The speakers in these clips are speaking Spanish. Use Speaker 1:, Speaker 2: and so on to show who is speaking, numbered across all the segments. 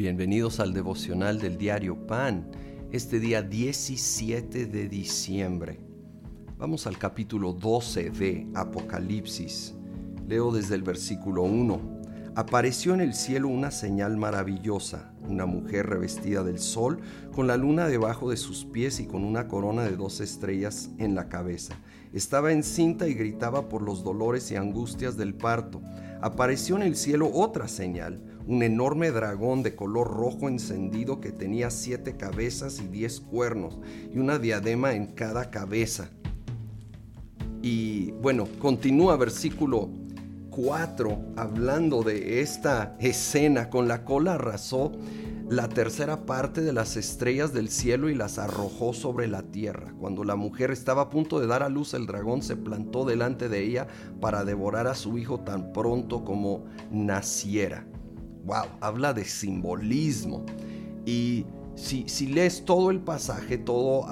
Speaker 1: Bienvenidos al devocional del diario Pan, este día 17 de diciembre. Vamos al capítulo 12 de Apocalipsis. Leo desde el versículo 1. Apareció en el cielo una señal maravillosa, una mujer revestida del sol, con la luna debajo de sus pies y con una corona de dos estrellas en la cabeza. Estaba encinta y gritaba por los dolores y angustias del parto. Apareció en el cielo otra señal, un enorme dragón de color rojo encendido que tenía siete cabezas y diez cuernos y una diadema en cada cabeza. Y bueno, continúa versículo 4 hablando de esta escena. Con la cola arrasó la tercera parte de las estrellas del cielo y las arrojó sobre la tierra. Cuando la mujer estaba a punto de dar a luz, el dragón se plantó delante de ella para devorar a su hijo tan pronto como naciera wow, habla de simbolismo. Y si, si lees todo el pasaje, todo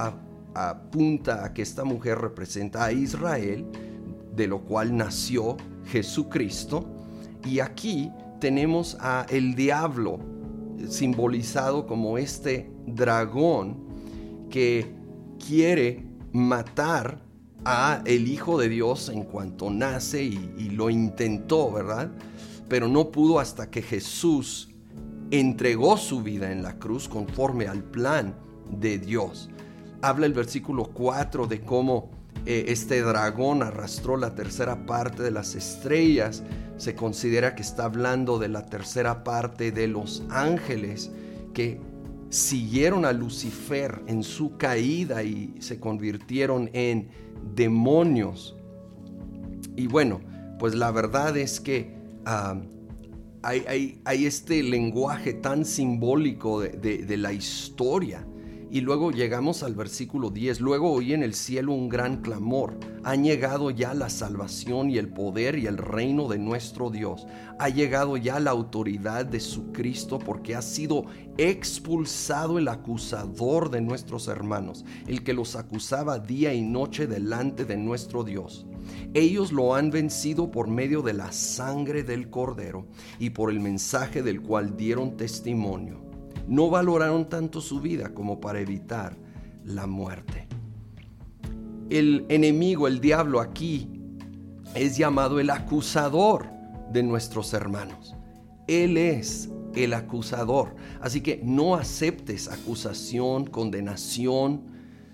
Speaker 1: apunta a que esta mujer representa a Israel, de lo cual nació Jesucristo. Y aquí tenemos a el diablo simbolizado como este dragón que quiere matar a el Hijo de Dios en cuanto nace y, y lo intentó, ¿verdad? Pero no pudo hasta que Jesús entregó su vida en la cruz conforme al plan de Dios. Habla el versículo 4 de cómo eh, este dragón arrastró la tercera parte de las estrellas. Se considera que está hablando de la tercera parte de los ángeles que siguieron a Lucifer en su caída y se convirtieron en demonios. Y bueno, pues la verdad es que hay, este lenguaje tan simbólico de, la historia. Y luego llegamos al versículo 10. Luego oí en el cielo un gran clamor. Ha llegado ya la salvación y el poder y el reino de nuestro Dios. Ha llegado ya la autoridad de su Cristo porque ha sido expulsado el acusador de nuestros hermanos, el que los acusaba día y noche delante de nuestro Dios. Ellos lo han vencido por medio de la sangre del cordero y por el mensaje del cual dieron testimonio. No valoraron tanto su vida como para evitar la muerte. El enemigo, el diablo aquí, es llamado el acusador de nuestros hermanos. Él es el acusador. Así que no aceptes acusación, condenación.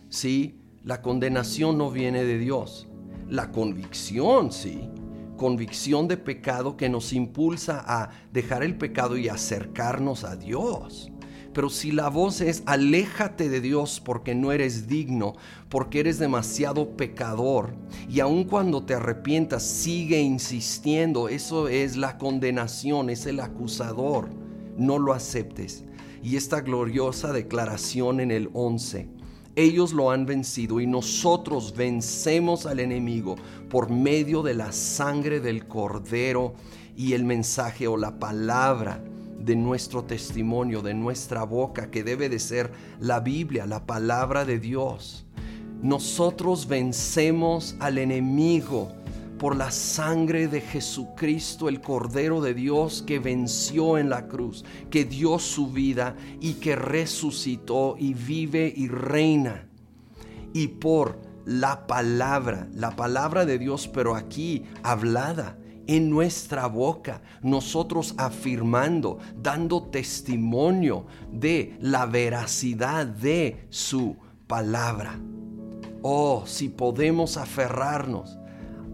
Speaker 1: Sí, la condenación no viene de Dios. La convicción, sí. Convicción de pecado que nos impulsa a dejar el pecado y acercarnos a Dios. Pero si la voz es aléjate de Dios porque no eres digno, porque eres demasiado pecador, y aun cuando te arrepientas sigue insistiendo, eso es la condenación, es el acusador. No lo aceptes. Y esta gloriosa declaración en el 11 ellos lo han vencido y nosotros vencemos al enemigo por medio de la sangre del cordero y el mensaje o la palabra de nuestro testimonio, de nuestra boca, que debe de ser la Biblia, la palabra de Dios. Nosotros vencemos al enemigo por la sangre de Jesucristo, el Cordero de Dios que venció en la cruz, que dio su vida y que resucitó y vive y reina. Y por la palabra, la palabra de Dios, pero aquí hablada en nuestra boca, nosotros afirmando, dando testimonio de la veracidad de su palabra. Oh, si podemos aferrarnos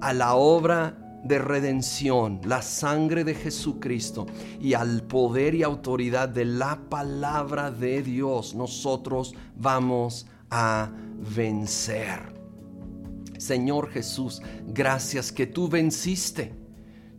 Speaker 1: a la obra de redención, la sangre de Jesucristo y al poder y autoridad de la palabra de Dios, nosotros vamos a vencer. Señor Jesús, gracias que tú venciste.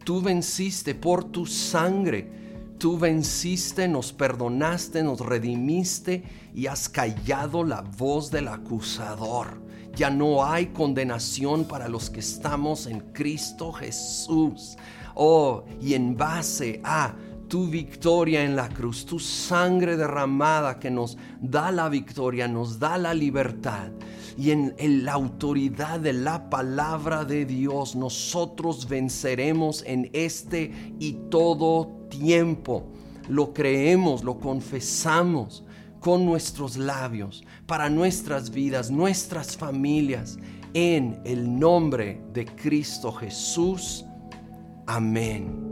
Speaker 1: Tú venciste por tu sangre. Tú venciste, nos perdonaste, nos redimiste y has callado la voz del acusador. Ya no hay condenación para los que estamos en Cristo Jesús. Oh, y en base a tu victoria en la cruz, tu sangre derramada que nos da la victoria, nos da la libertad. Y en, la autoridad de la palabra de Dios, nosotros venceremos en este y todo tiempo lo creemos, lo confesamos con nuestros labios, para nuestras vidas, nuestras familias, en el nombre de Cristo Jesús. Amén.